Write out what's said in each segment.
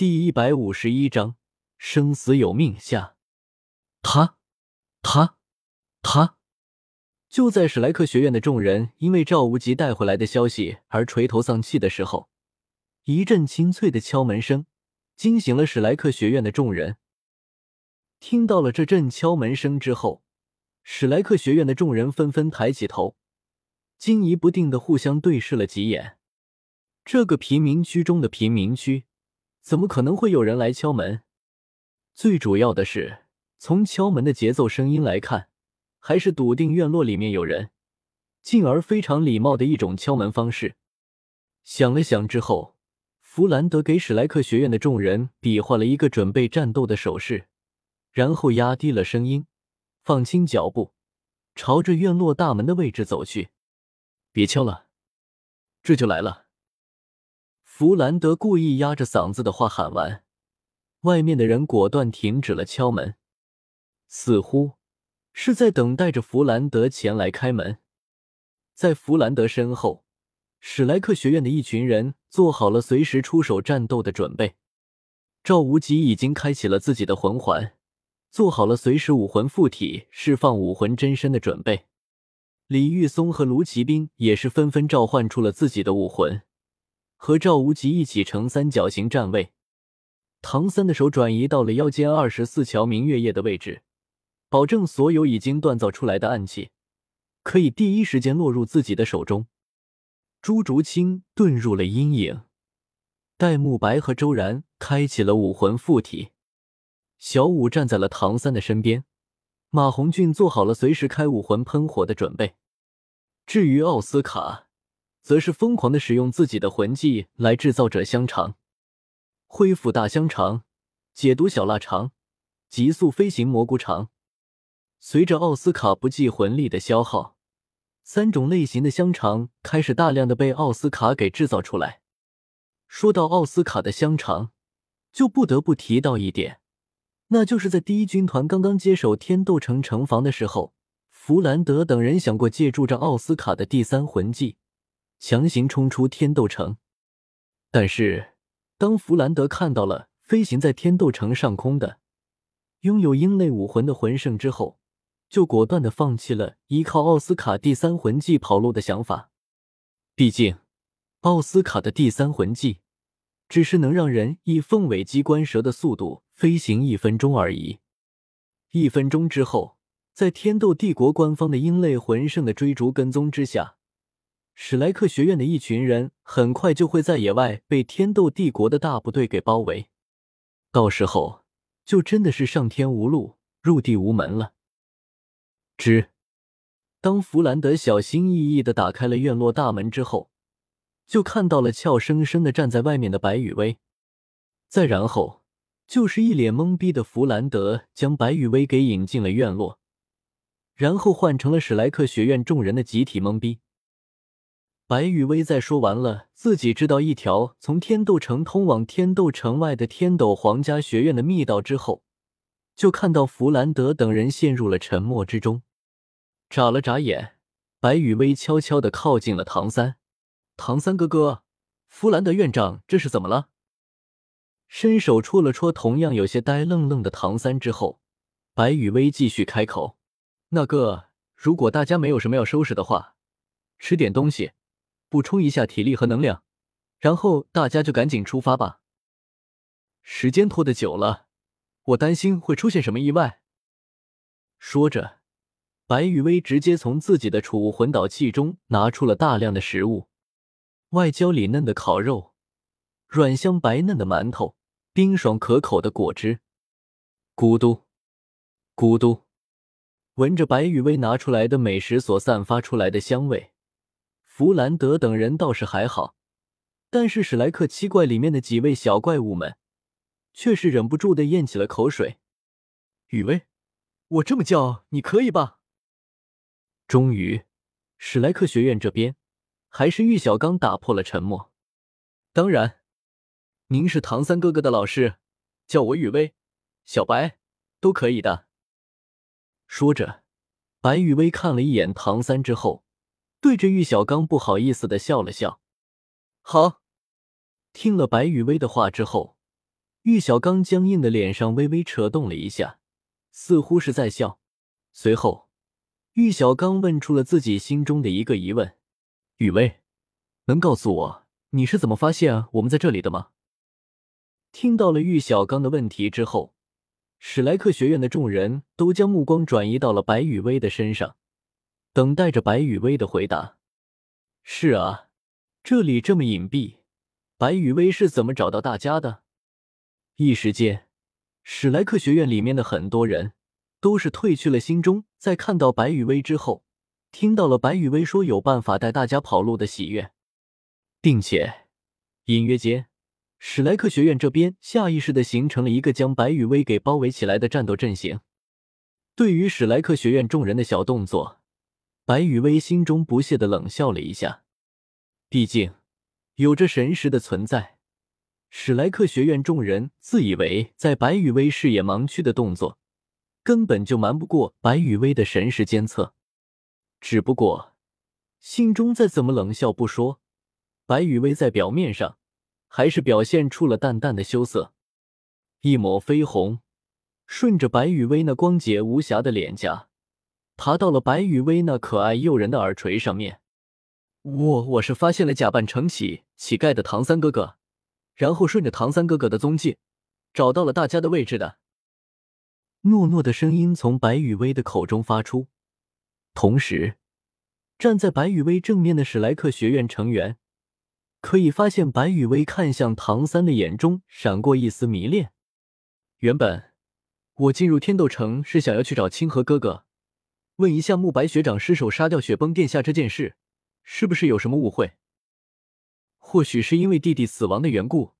第一百五十一章生死有命下。他，他，他。就在史莱克学院的众人因为赵无极带回来的消息而垂头丧气的时候，一阵清脆的敲门声惊醒了史莱克学院的众人。听到了这阵敲门声之后，史莱克学院的众人纷纷抬起头，惊疑不定的互相对视了几眼。这个贫民区中的贫民区，怎么可能会有人来敲门？最主要的是，从敲门的节奏声音来看。还是笃定院落里面有人，进而非常礼貌的一种敲门方式。想了想之后，弗兰德给史莱克学院的众人比划了一个准备战斗的手势，然后压低了声音，放轻脚步，朝着院落大门的位置走去。别敲了，这就来了。弗兰德故意压着嗓子的话喊完，外面的人果断停止了敲门，似乎。是在等待着弗兰德前来开门，在弗兰德身后，史莱克学院的一群人做好了随时出手战斗的准备。赵无极已经开启了自己的魂环，做好了随时武魂附体、释放武魂真身的准备。李玉松和卢奇兵也是纷纷召唤出了自己的武魂，和赵无极一起呈三角形站位。唐三的手转移到了腰间二十四桥明月夜的位置。保证所有已经锻造出来的暗器可以第一时间落入自己的手中。朱竹清遁入了阴影，戴沐白和周然开启了武魂附体，小舞站在了唐三的身边，马红俊做好了随时开武魂喷火的准备。至于奥斯卡，则是疯狂的使用自己的魂技来制造者香肠、恢复大香肠、解毒小腊肠、急速飞行蘑菇肠。随着奥斯卡不计魂力的消耗，三种类型的香肠开始大量的被奥斯卡给制造出来。说到奥斯卡的香肠，就不得不提到一点，那就是在第一军团刚刚接手天斗城城防的时候，弗兰德等人想过借助着奥斯卡的第三魂技，强行冲出天斗城。但是，当弗兰德看到了飞行在天斗城上空的拥有鹰类武魂的魂圣之后，就果断的放弃了依靠奥斯卡第三魂技跑路的想法。毕竟，奥斯卡的第三魂技只是能让人以凤尾机关蛇的速度飞行一分钟而已。一分钟之后，在天斗帝国官方的鹰类魂圣的追逐跟踪之下，史莱克学院的一群人很快就会在野外被天斗帝国的大部队给包围。到时候，就真的是上天无路，入地无门了。之，当弗兰德小心翼翼的打开了院落大门之后，就看到了俏生生的站在外面的白雨薇。再然后，就是一脸懵逼的弗兰德将白雨薇给引进了院落，然后换成了史莱克学院众人的集体懵逼。白雨薇在说完了自己知道一条从天斗城通往天斗城外的天斗皇家学院的密道之后，就看到弗兰德等人陷入了沉默之中。眨了眨眼，白雨薇悄悄的靠近了唐三。唐三哥哥，弗兰德院长这是怎么了？伸手戳了戳同样有些呆愣愣的唐三之后，白雨薇继续开口：“那个，如果大家没有什么要收拾的话，吃点东西，补充一下体力和能量，然后大家就赶紧出发吧。时间拖得久了，我担心会出现什么意外。”说着。白羽薇直接从自己的储物魂导器中拿出了大量的食物，外焦里嫩的烤肉，软香白嫩的馒头，冰爽可口的果汁。咕嘟，咕嘟，闻着白羽薇拿出来的美食所散发出来的香味，弗兰德等人倒是还好，但是史莱克七怪里面的几位小怪物们，却是忍不住的咽起了口水。雨薇，我这么叫你可以吧？终于，史莱克学院这边还是玉小刚打破了沉默。当然，您是唐三哥哥的老师，叫我雨薇、小白都可以的。说着，白雨薇看了一眼唐三之后，对着玉小刚不好意思的笑了笑。好，听了白雨薇的话之后，玉小刚僵硬的脸上微微扯动了一下，似乎是在笑。随后，玉小刚问出了自己心中的一个疑问：“雨薇，能告诉我你是怎么发现我们在这里的吗？”听到了玉小刚的问题之后，史莱克学院的众人都将目光转移到了白雨薇的身上，等待着白雨薇的回答。是啊，这里这么隐蔽，白雨薇是怎么找到大家的？一时间，史莱克学院里面的很多人都是褪去了心中在看到白羽薇之后，听到了白羽薇说有办法带大家跑路的喜悦，并且隐约间，史莱克学院这边下意识的形成了一个将白羽薇给包围起来的战斗阵型。对于史莱克学院众人的小动作，白羽薇心中不屑的冷笑了一下，毕竟有着神识的存在。史莱克学院众人自以为在白羽薇视野盲区的动作，根本就瞒不过白羽薇的神识监测。只不过心中再怎么冷笑不说，白羽薇在表面上还是表现出了淡淡的羞涩。一抹绯红顺着白羽薇那光洁无瑕的脸颊，爬到了白羽薇那可爱诱人的耳垂上面。我我是发现了假扮成乞乞丐的唐三哥哥。然后顺着唐三哥哥的踪迹，找到了大家的位置的。诺诺的声音从白雨薇的口中发出，同时，站在白雨薇正面的史莱克学院成员可以发现，白雨薇看向唐三的眼中闪过一丝迷恋。原本我进入天斗城是想要去找清河哥哥，问一下慕白学长失手杀掉雪崩殿下这件事，是不是有什么误会？或许是因为弟弟死亡的缘故，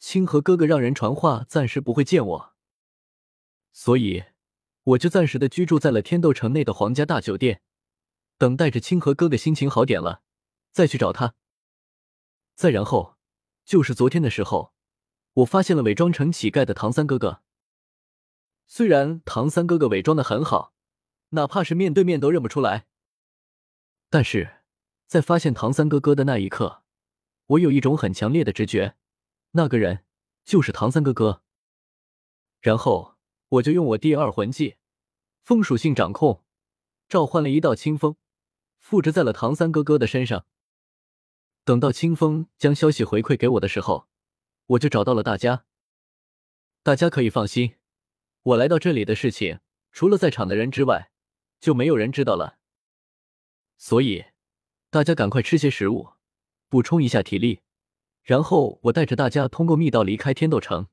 清河哥哥让人传话，暂时不会见我，所以我就暂时的居住在了天斗城内的皇家大酒店，等待着清河哥哥心情好点了，再去找他。再然后，就是昨天的时候，我发现了伪装成乞丐的唐三哥哥。虽然唐三哥哥伪装的很好，哪怕是面对面都认不出来，但是在发现唐三哥哥的那一刻。我有一种很强烈的直觉，那个人就是唐三哥哥。然后我就用我第二魂技“风属性掌控”，召唤了一道清风，复制在了唐三哥哥的身上。等到清风将消息回馈给我的时候，我就找到了大家。大家可以放心，我来到这里的事情，除了在场的人之外，就没有人知道了。所以，大家赶快吃些食物。补充一下体力，然后我带着大家通过密道离开天斗城。